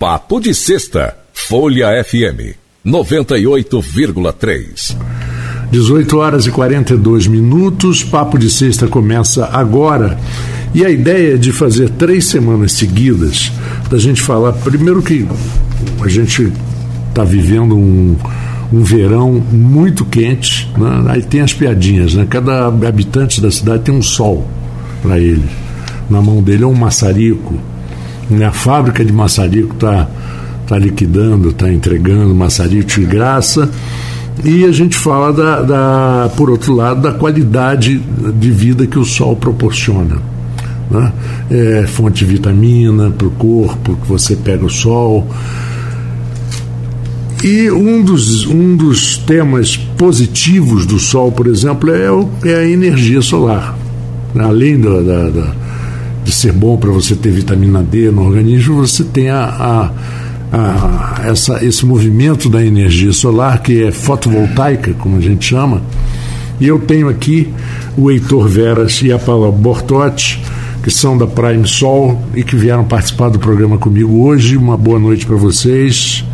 Papo de Sexta, Folha FM 98,3. 18 horas e 42 minutos, Papo de Sexta começa agora. E a ideia é de fazer três semanas seguidas, da gente falar, primeiro que a gente está vivendo um, um verão muito quente, né? aí tem as piadinhas, né? cada habitante da cidade tem um sol para ele. Na mão dele é um maçarico, né? a fábrica de maçarico está tá liquidando, está entregando maçarico de graça. E a gente fala, da, da, por outro lado, da qualidade de vida que o sol proporciona. Né? É fonte de vitamina para o corpo, que você pega o sol. E um dos, um dos temas positivos do Sol, por exemplo, é, o, é a energia solar. Além da, da, da de ser bom para você ter vitamina D no organismo, você tem a, a, a, essa, esse movimento da energia solar, que é fotovoltaica, como a gente chama. E eu tenho aqui o Heitor Veras e a Paula Bortotti, que são da Prime Sol e que vieram participar do programa comigo hoje. Uma boa noite para vocês.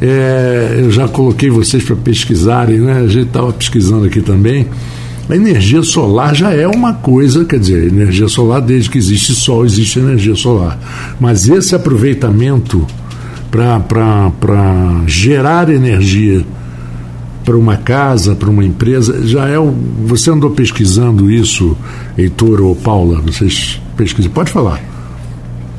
É, eu já coloquei vocês para pesquisarem, né? A gente estava pesquisando aqui também. A energia solar já é uma coisa, quer dizer, energia solar, desde que existe sol, existe energia solar. Mas esse aproveitamento para gerar energia para uma casa, para uma empresa, já é o. Você andou pesquisando isso, Heitor ou Paula? Vocês pesquisam? Pode falar.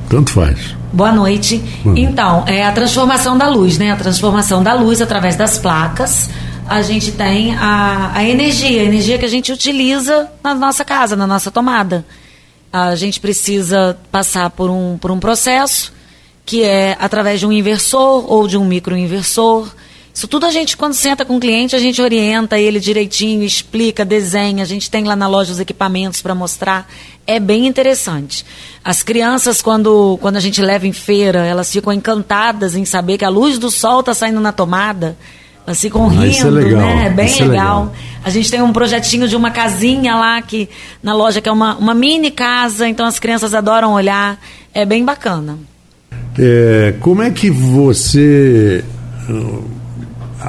Tanto faz. Boa noite. Então, é a transformação da luz, né? A transformação da luz através das placas. A gente tem a, a energia, a energia que a gente utiliza na nossa casa, na nossa tomada. A gente precisa passar por um, por um processo que é através de um inversor ou de um microinversor. Isso tudo a gente, quando senta com o cliente, a gente orienta ele direitinho, explica, desenha. A gente tem lá na loja os equipamentos para mostrar. É bem interessante. As crianças, quando, quando a gente leva em feira, elas ficam encantadas em saber que a luz do sol está saindo na tomada. Elas ficam ah, rindo, é legal. né? É bem legal. É legal. A gente tem um projetinho de uma casinha lá que na loja que é uma, uma mini casa, então as crianças adoram olhar. É bem bacana. É, como é que você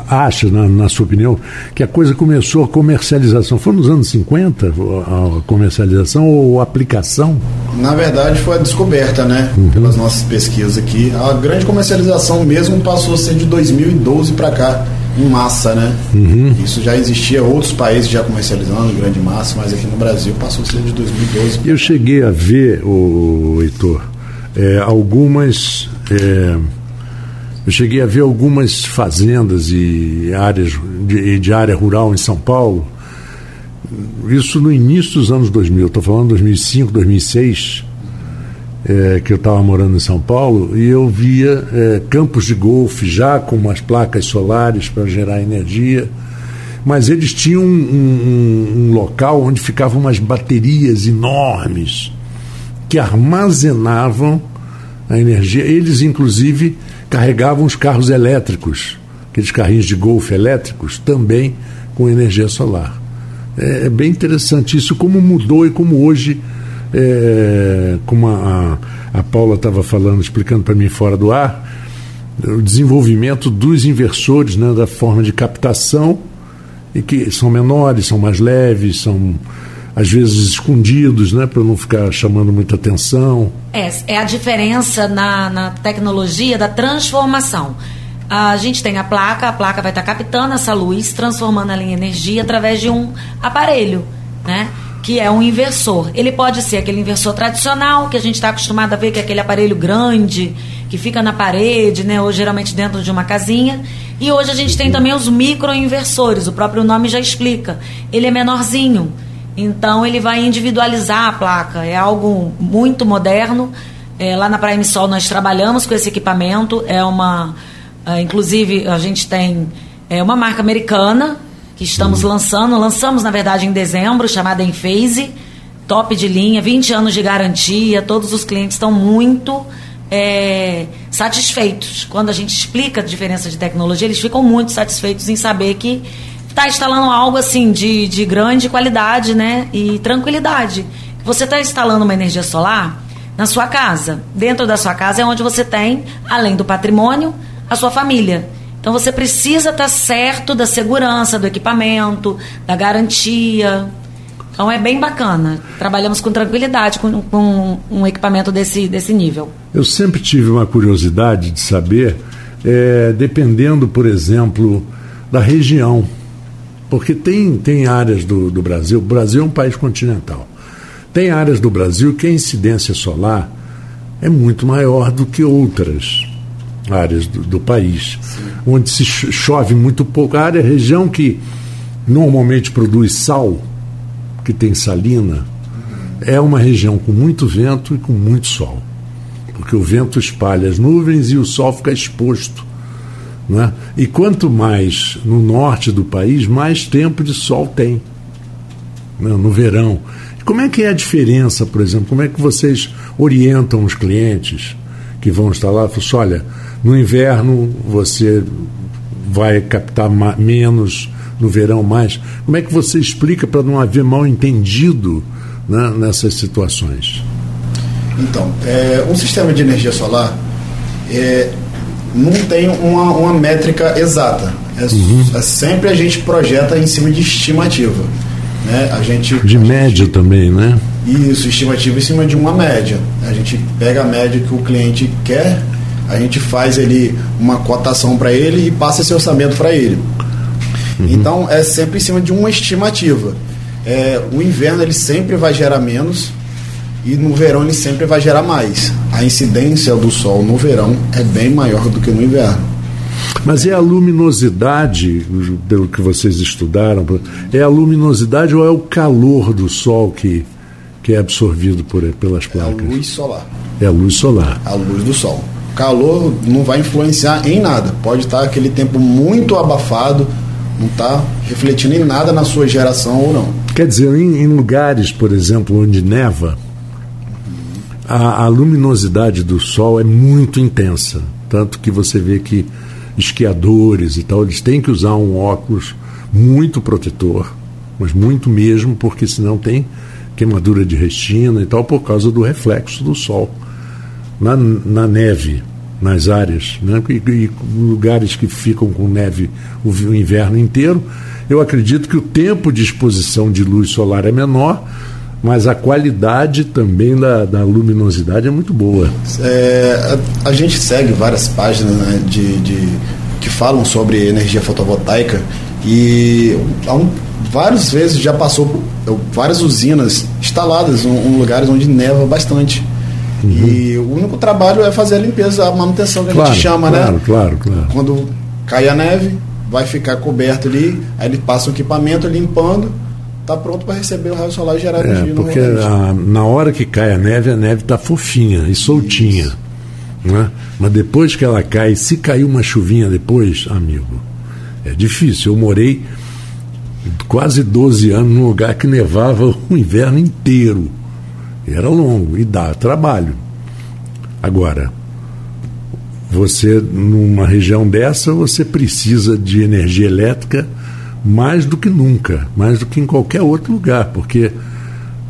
acha, na, na, sua opinião, que a coisa começou a comercialização? Foi nos anos 50 a comercialização ou a aplicação? Na verdade, foi a descoberta, né? Uhum. Pelas nossas pesquisas aqui. A grande comercialização mesmo passou a ser de 2012 para cá, em massa, né? Uhum. Isso já existia, outros países já comercializando em grande massa, mas aqui no Brasil passou a ser de 2012. Eu cheguei a ver, o Heitor, é, algumas. É, eu cheguei a ver algumas fazendas e áreas de, de área rural em São Paulo. Isso no início dos anos 2000, estou falando 2005, 2006, é, que eu estava morando em São Paulo, e eu via é, campos de golfe já com umas placas solares para gerar energia, mas eles tinham um, um, um local onde ficavam umas baterias enormes que armazenavam a energia. Eles, inclusive, carregavam os carros elétricos, aqueles carrinhos de golfe elétricos, também com energia solar. É, é bem interessante isso, como mudou e como hoje, é, como a, a Paula estava falando, explicando para mim fora do ar, o desenvolvimento dos inversores, né, da forma de captação, e que são menores, são mais leves, são às vezes escondidos, né, para não ficar chamando muita atenção. É, é a diferença na, na tecnologia da transformação. A gente tem a placa, a placa vai estar tá captando essa luz, transformando ela em energia através de um aparelho, né? Que é um inversor. Ele pode ser aquele inversor tradicional, que a gente está acostumado a ver, que é aquele aparelho grande, que fica na parede, né? Ou geralmente dentro de uma casinha. E hoje a gente tem também os microinversores, o próprio nome já explica. Ele é menorzinho então ele vai individualizar a placa. É algo muito moderno. É, lá na Prime Sol nós trabalhamos com esse equipamento. É uma, é, inclusive a gente tem é, uma marca americana que estamos uhum. lançando. Lançamos na verdade em dezembro, chamada Enphase, top de linha, 20 anos de garantia. Todos os clientes estão muito é, satisfeitos. Quando a gente explica a diferença de tecnologia, eles ficam muito satisfeitos em saber que está instalando algo assim de, de grande qualidade, né? E tranquilidade. Você está instalando uma energia solar, na sua casa. Dentro da sua casa é onde você tem, além do patrimônio, a sua família. Então você precisa estar certo da segurança do equipamento, da garantia. Então é bem bacana. Trabalhamos com tranquilidade com, com um equipamento desse, desse nível. Eu sempre tive uma curiosidade de saber, é, dependendo, por exemplo, da região. Porque tem, tem áreas do, do Brasil, o Brasil é um país continental. Tem áreas do Brasil que a incidência solar é muito maior do que outras áreas do, do país, Sim. onde se chove muito pouco. A área, a região que normalmente produz sal, que tem salina, é uma região com muito vento e com muito sol. Porque o vento espalha as nuvens e o sol fica exposto. Né? E quanto mais no norte do país, mais tempo de sol tem né? no verão. Como é que é a diferença, por exemplo? Como é que vocês orientam os clientes que vão estar lá? Falam assim, olha, no inverno você vai captar menos, no verão mais. Como é que você explica para não haver mal entendido né, nessas situações? Então, é, um sistema de energia solar é, não tem uma, uma métrica exata. É, uhum. é, sempre a gente projeta em cima de estimativa. Né? A gente, de a média gente, também, né? Isso, estimativa em cima de uma média. A gente pega a média que o cliente quer, a gente faz ele uma cotação para ele e passa esse orçamento para ele. Uhum. Então é sempre em cima de uma estimativa. É, o inverno ele sempre vai gerar menos e no verão ele sempre vai gerar mais. A incidência do sol no verão é bem maior do que no inverno. Mas é a luminosidade, pelo que vocês estudaram, é a luminosidade ou é o calor do Sol que, que é absorvido por, pelas placas? É a luz solar. É a luz solar. A luz do Sol. Calor não vai influenciar em nada. Pode estar aquele tempo muito abafado, não está refletindo em nada na sua geração ou não. Quer dizer, em, em lugares, por exemplo, onde neva, a, a luminosidade do Sol é muito intensa. Tanto que você vê que esquiadores e tal, eles têm que usar um óculos muito protetor, mas muito mesmo, porque senão tem queimadura de retina e tal, por causa do reflexo do sol. Na, na neve, nas áreas, né? e, e lugares que ficam com neve o, inverno inteiro, eu acredito que o tempo de exposição de luz solar é menor, mas a qualidade também da, da luminosidade é muito boa. É, a, a, gente segue várias páginas né, de, de, que falam sobre energia fotovoltaica e há um, várias vezes já passou várias usinas instaladas em, em lugares onde neva bastante. Uhum. E o único trabalho é fazer a limpeza, a manutenção que claro, a gente chama, claro, né? Claro, claro. Quando cai a neve, vai ficar coberto ali, aí ele passa o equipamento limpando está pronto para receber o raio solar gerado é, porque a, na hora que cai a neve, a neve está fofinha e soltinha. Né? Mas depois que ela cai, se cair uma chuvinha depois, amigo, é difícil. Eu morei quase 12 anos num lugar que nevava o inverno inteiro. Era longo e dá trabalho. Agora, você numa região dessa, você precisa de energia elétrica mais do que nunca, mais do que em qualquer outro lugar, porque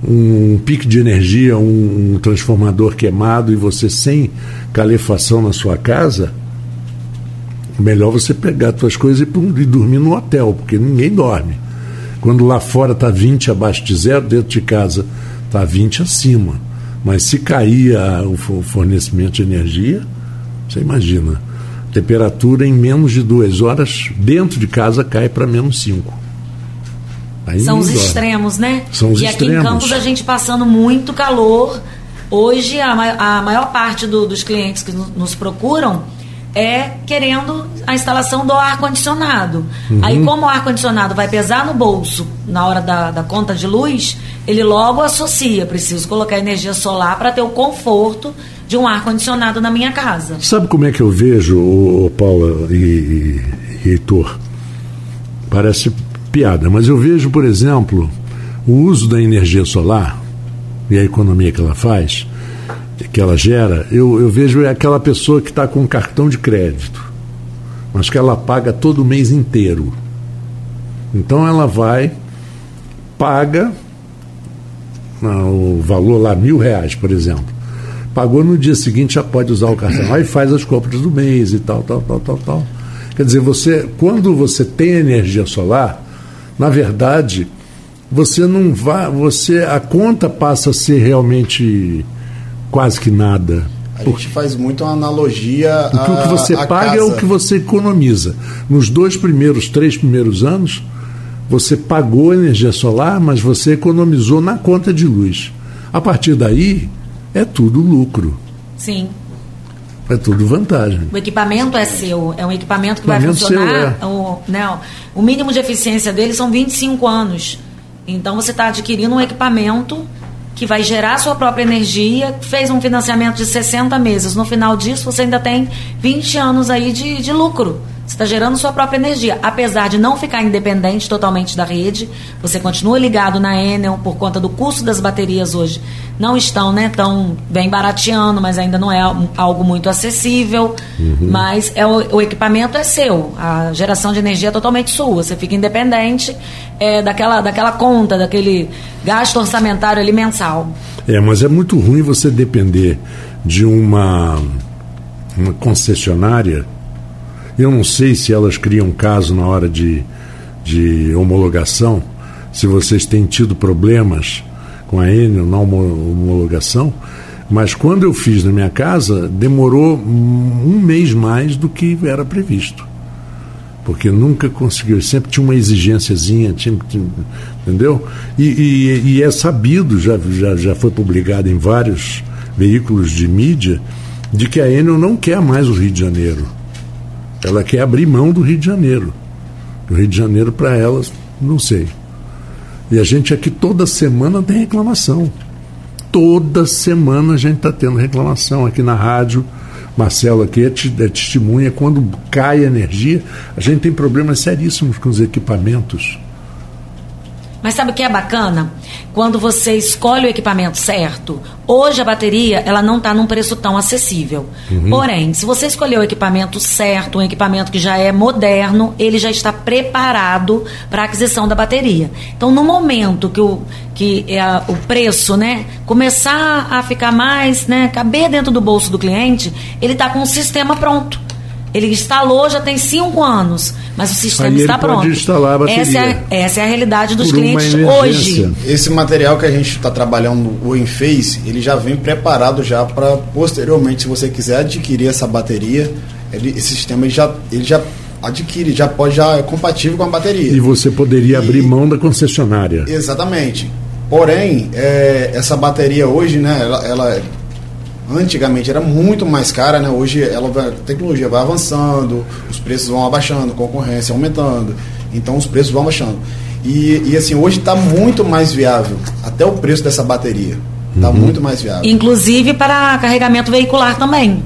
um pique de energia, um, um transformador queimado e você sem calefação na sua casa, melhor você pegar suas coisas e, e dormir no hotel, porque ninguém dorme. Quando lá fora está 20 abaixo de zero, dentro de casa está 20 acima. Mas se cair o fornecimento de energia, você imagina. Temperatura em menos de duas horas dentro de casa cai para menos cinco. Aí São os extremos, né? São os e extremos. aqui em Campos a gente passando muito calor. Hoje a, a maior parte do, dos clientes que nos procuram é querendo a instalação do ar-condicionado. Uhum. Aí, como o ar-condicionado vai pesar no bolso na hora da, da conta de luz, ele logo associa: preciso colocar energia solar para ter o conforto de um ar-condicionado na minha casa. Sabe como é que eu vejo, o, Paula e, e Heitor? Parece piada, mas eu vejo, por exemplo, o uso da energia solar e a economia que ela faz, que ela gera, eu, eu vejo aquela pessoa que está com um cartão de crédito, mas que ela paga todo mês inteiro. Então ela vai, paga ah, o valor lá, mil reais, por exemplo Pagou no dia seguinte, já pode usar o cartão. Aí faz as compras do mês e tal, tal, tal, tal, tal. Quer dizer, você, quando você tem energia solar, na verdade, você não vai, você a conta passa a ser realmente quase que nada. A gente faz muito uma analogia. Porque o que você paga casa. é o que você economiza. Nos dois primeiros, três primeiros anos, você pagou energia solar, mas você economizou na conta de luz. A partir daí, é tudo lucro. Sim. É tudo vantagem. O equipamento é seu, é um equipamento que equipamento vai funcionar. Seu, é. o, não, o mínimo de eficiência dele são 25 anos. Então você está adquirindo um equipamento que vai gerar sua própria energia, fez um financiamento de 60 meses. No final disso, você ainda tem 20 anos aí de, de lucro. Você está gerando sua própria energia. Apesar de não ficar independente totalmente da rede, você continua ligado na Enel por conta do custo das baterias hoje. Não estão né, tão bem barateando, mas ainda não é algo muito acessível. Uhum. Mas é o, o, equipamento é seu. A geração de energia é totalmente sua. Você fica independente é, daquela, daquela conta, daquele gasto orçamentário ali mensal. É, mas é muito ruim você depender de uma, uma concessionária eu não sei se elas criam caso na hora de, de homologação, se vocês têm tido problemas com a Enel na homologação, mas quando eu fiz na minha casa, demorou um mês mais do que era previsto. Porque nunca conseguiu, sempre tinha uma exigênciazinha, entendeu? E, e, e, é sabido, já, já, já foi publicado em vários veículos de mídia, de que a Enel não quer mais o Rio de Janeiro. Ela quer abrir mão do Rio de Janeiro. O Rio de Janeiro, para elas, não sei. E a gente aqui toda semana tem reclamação. Toda semana a gente está tendo reclamação aqui na rádio. Marcelo aqui é, é testemunha. Quando cai a energia, a gente tem problemas seríssimos com os equipamentos. Mas sabe o que é bacana? Quando você escolhe o equipamento certo, hoje a bateria ela não está num preço tão acessível. Uhum. Porém, se você escolher o equipamento certo, um equipamento que já é moderno, ele já está preparado para a aquisição da bateria. Então, no momento que o, que é o preço né, começar a ficar mais, né, caber dentro do bolso do cliente, ele está com o sistema pronto. Ele instalou já tem cinco anos, mas o sistema Aí está pronto. instalar a bateria. Essa é, essa é a realidade dos clientes hoje. Esse material que a gente está trabalhando, o Enphase, ele já vem preparado já para posteriormente, se você quiser adquirir essa bateria, ele, esse sistema ele já, ele já adquire, já pode já é compatível com a bateria. E você poderia e, abrir mão da concessionária. Exatamente. Porém, é, essa bateria hoje, né, ela, ela antigamente era muito mais cara, né? Hoje ela vai, a tecnologia vai avançando, os preços vão abaixando, concorrência aumentando, então os preços vão abaixando. E, e assim, hoje está muito mais viável, até o preço dessa bateria. Está uhum. muito mais viável. Inclusive para carregamento veicular também.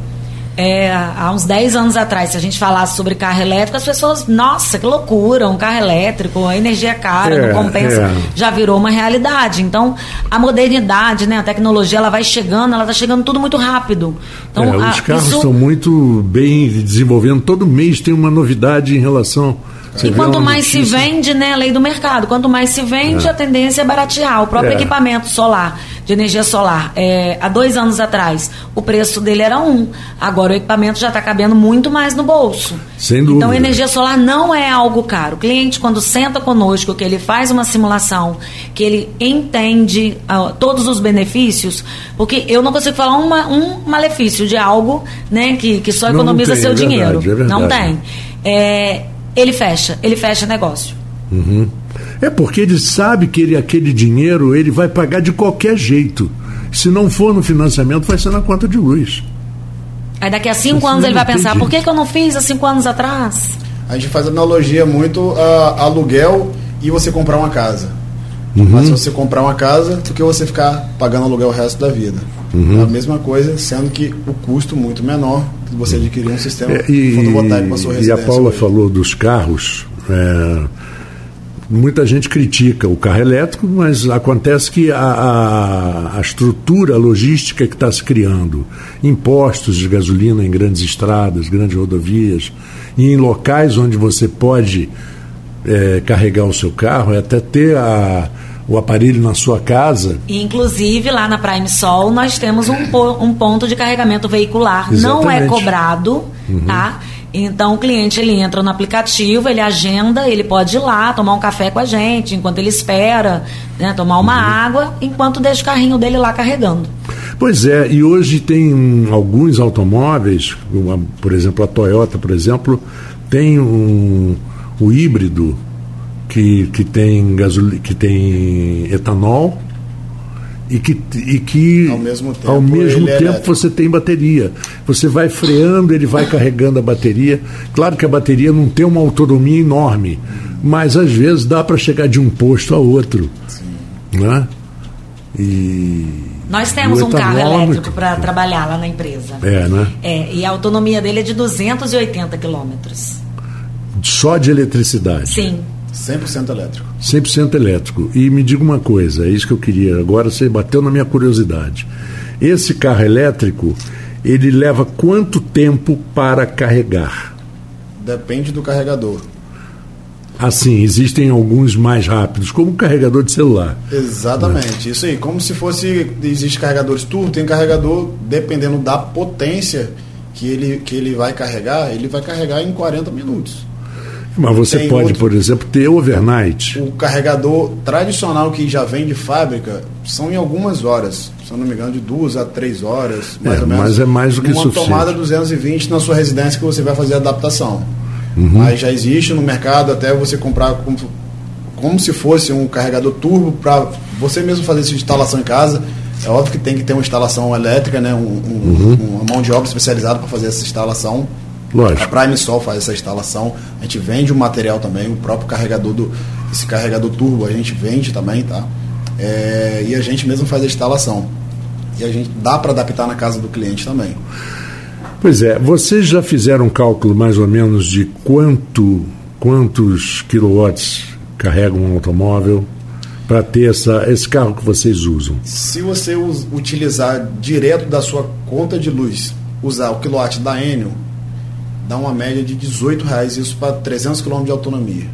É, há uns 10 anos atrás, se a gente falasse sobre carro elétrico, as pessoas, nossa, que loucura, um carro elétrico, a energia é cara, é, não compensa, é. já virou uma realidade. Então, a modernidade, né, a tecnologia, ela vai chegando, ela está chegando tudo muito rápido. Então, é, a, os carros isso... estão muito bem desenvolvendo, todo mês tem uma novidade em relação você e quanto mais notícia. se vende, né, a lei do mercado, quanto mais se vende, é. a tendência é baratear. O próprio é. equipamento solar, de energia solar, é, há dois anos atrás, o preço dele era um. Agora o equipamento já está cabendo muito mais no bolso. Sem dúvida. Então, energia solar não é algo caro. O cliente, quando senta conosco, que ele faz uma simulação, que ele entende uh, todos os benefícios, porque eu não consigo falar uma, um malefício de algo né, que, que só economiza tem, seu é dinheiro. Verdade, é não tem. É, ele fecha, ele fecha negócio. Uhum. É porque ele sabe que ele, aquele dinheiro ele vai pagar de qualquer jeito. Se não for no financiamento, vai ser na conta de luz. Aí daqui a cinco anos ele vai pensar, por que, que eu não fiz há cinco anos atrás? A gente faz analogia muito a aluguel e você comprar uma casa. Uhum. Mas se você comprar uma casa do que você ficar pagando aluguel o resto da vida. Uhum. É a mesma coisa, sendo que o custo muito menor de você adquirir um sistema é, e, fotovoltaico para sua residência. E a Paula hoje. falou dos carros. É, muita gente critica o carro elétrico, mas acontece que a, a, a estrutura logística que está se criando, impostos de gasolina em grandes estradas, grandes rodovias, e em locais onde você pode é, carregar o seu carro, é até ter a, o aparelho na sua casa. Inclusive, lá na Prime Sol, nós temos um, um ponto de carregamento veicular. Exatamente. Não é cobrado, uhum. tá? Então o cliente ele entra no aplicativo, ele agenda, ele pode ir lá tomar um café com a gente, enquanto ele espera, né, tomar uma uhum. água, enquanto deixa o carrinho dele lá carregando. Pois é, e hoje tem alguns automóveis, por exemplo, a Toyota, por exemplo, tem um, o híbrido que, que tem gasol... que tem etanol e que, e que ao mesmo tempo, ao mesmo tempo você tem bateria. Você vai freando, ele vai carregando a bateria. Claro que a bateria não tem uma autonomia enorme, mas às vezes dá para chegar de um posto a outro. Sim. Né? E nós temos um carro elétrico para trabalhar lá na empresa. É, né? É, e a autonomia dele é de 280 quilômetros. Só de eletricidade? Sim. 100% elétrico. 100% elétrico. E me diga uma coisa, é isso que eu queria. Agora você bateu na minha curiosidade. Esse carro elétrico, ele leva quanto tempo para carregar? Depende do carregador. Assim, existem alguns mais rápidos, como o carregador de celular. Exatamente, né? isso aí. Como se fosse. Existe carregadores turbo, tem carregador, dependendo da potência que ele, que ele vai carregar, ele vai carregar em 40 minutos. Mas você Tem pode, outro, por exemplo, ter overnight. O carregador tradicional que já vem de fábrica são em algumas horas. Se eu não me engano, de duas a três horas, mais é, ou menos. Mas é mais do que uma suficiente. Uma tomada 220 na sua residência que você vai fazer a adaptação. Uhum. Mas já existe no mercado até você comprar como, como se fosse um carregador turbo para você mesmo fazer essa instalação em casa. É óbvio que tem que ter uma instalação elétrica, né? Um, um, uhum. uma mão de obra especializada para fazer essa instalação Lógico. A Prime Sol faz essa instalação. A gente vende o material também, o próprio carregador do esse carregador turbo a gente vende também, tá? É, e a gente mesmo faz a instalação. E a gente dá para adaptar na casa do cliente também. Pois é, vocês já fizeram um cálculo mais ou menos de quanto quantos quilowatts carrega um automóvel para ter essa, esse carro que vocês usam? Se você utilizar direto da sua conta de luz, usar o quilowatt da Enel, dá uma média de 18 reais isso para 300 km de autonomia.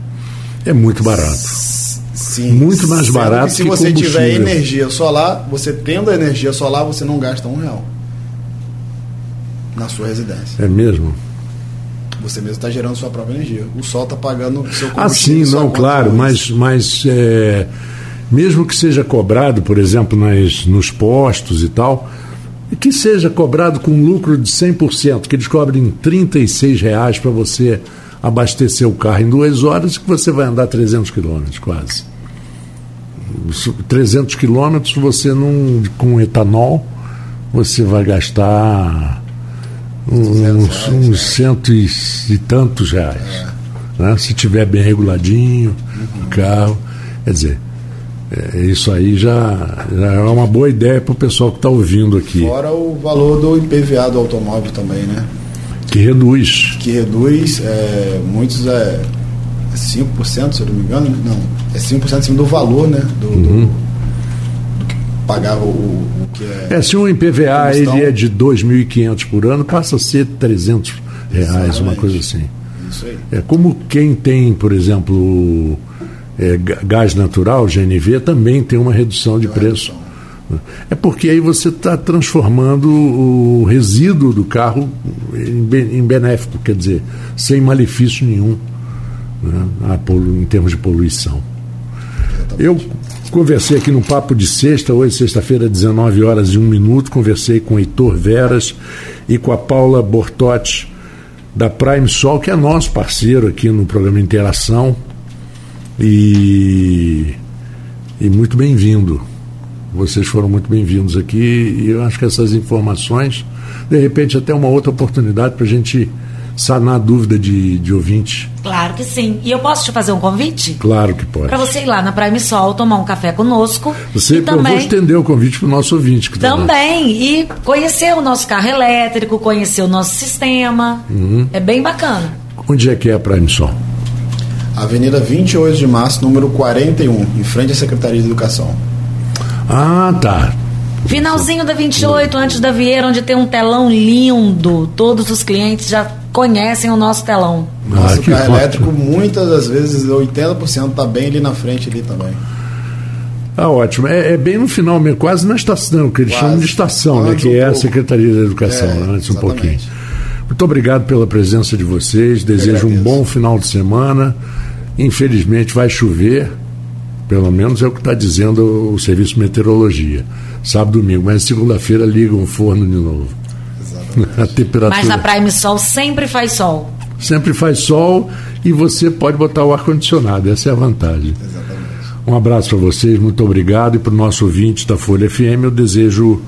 É muito barato. Sim. Muito mais barato que se você tiver energia solar, você tendo a energia solar, você não gasta um real na sua residência. É mesmo? Você mesmo está gerando sua própria energia. O sol está pagando o seu Ah, sim, não, claro, mas, mas é, mesmo que seja cobrado, por exemplo, nas, nos postos e tal, que seja cobrado com lucro de 100%, que eles cobrem R$ reais para você abastecer o carro em duas horas, que você vai andar 300 quilômetros quase. 300 quilômetros você não com etanol você vai gastar uns, uns cento e, e tantos reais né? se tiver bem reguladinho o carro quer dizer é, isso aí já, já, é uma boa ideia para o pessoal que está ouvindo aqui. Fora o valor do IPVA do automóvel também, né? Que reduz. Que reduz, é, muitos é 5%, se eu não me engano, né? não, é 5% acima do valor, né? Do, uhum. do, do que pagava o, o, que é. É, se um IPVA ele é de 2.500 por ano, passa a ser 300 reais, Exatamente. uma coisa assim. Isso aí. É como quem tem, por exemplo, é, gás natural, GNV, também tem uma redução de preço. É porque aí você está transformando o resíduo do carro em benéfico, quer dizer, sem malefício nenhum né, em termos de poluição. Eu conversei aqui no Papo de Sexta, hoje, sexta-feira, 19 horas e 1 minuto, conversei com o Heitor Veras e com a Paula Bortotti, da Prime Sol, que é nosso parceiro aqui no programa Interação. E, e muito bem-vindo. Vocês foram muito bem-vindos aqui e eu acho que essas informações, de repente, até uma outra oportunidade para a gente sanar a dúvida de, de ouvinte. Claro que sim. E eu posso te fazer um convite? Claro que pode. Para você ir lá na Prime Sol, tomar um café conosco. Você, e também, eu vou estender o convite para o nosso ouvinte. Que tá também. Tá e conhecer o nosso carro elétrico, conhecer o nosso sistema. Uhum. É bem bacana. Onde é que é a Prime Sol? Avenida 28 de Março, número 41, em frente à Secretaria de Educação. Ah, tá. Finalzinho da 28, antes da Vieira, onde tem um telão lindo. Todos os clientes já conhecem o nosso telão. Nosso ah, carro elétrico, muitas das vezes, 80% está bem ali na frente ali também. Ah, ótimo. É, é bem no final mesmo, quase na estação, que eles quase. chamam de estação, né? Que um é pouco. a Secretaria da Educação, é, né? antes um pouquinho. Muito obrigado pela presença de vocês. Desejo um bom final de semana. Infelizmente vai chover, pelo menos é o que está dizendo o Serviço de Meteorologia. Sábado domingo, mas segunda-feira liga um forno de novo. a temperatura. Mas na Prime Sol sempre faz sol. Sempre faz sol e você pode botar o ar-condicionado, essa é a vantagem. Exatamente. Um abraço para vocês, muito obrigado. E para o nosso ouvinte da Folha FM, eu desejo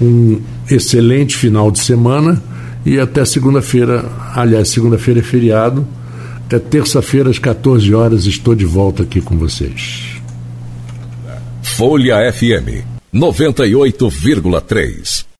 um excelente final de semana e até segunda-feira. Aliás, segunda-feira é feriado. Até terça-feira, às 14 horas, estou de volta aqui com vocês. Folha FM 98,3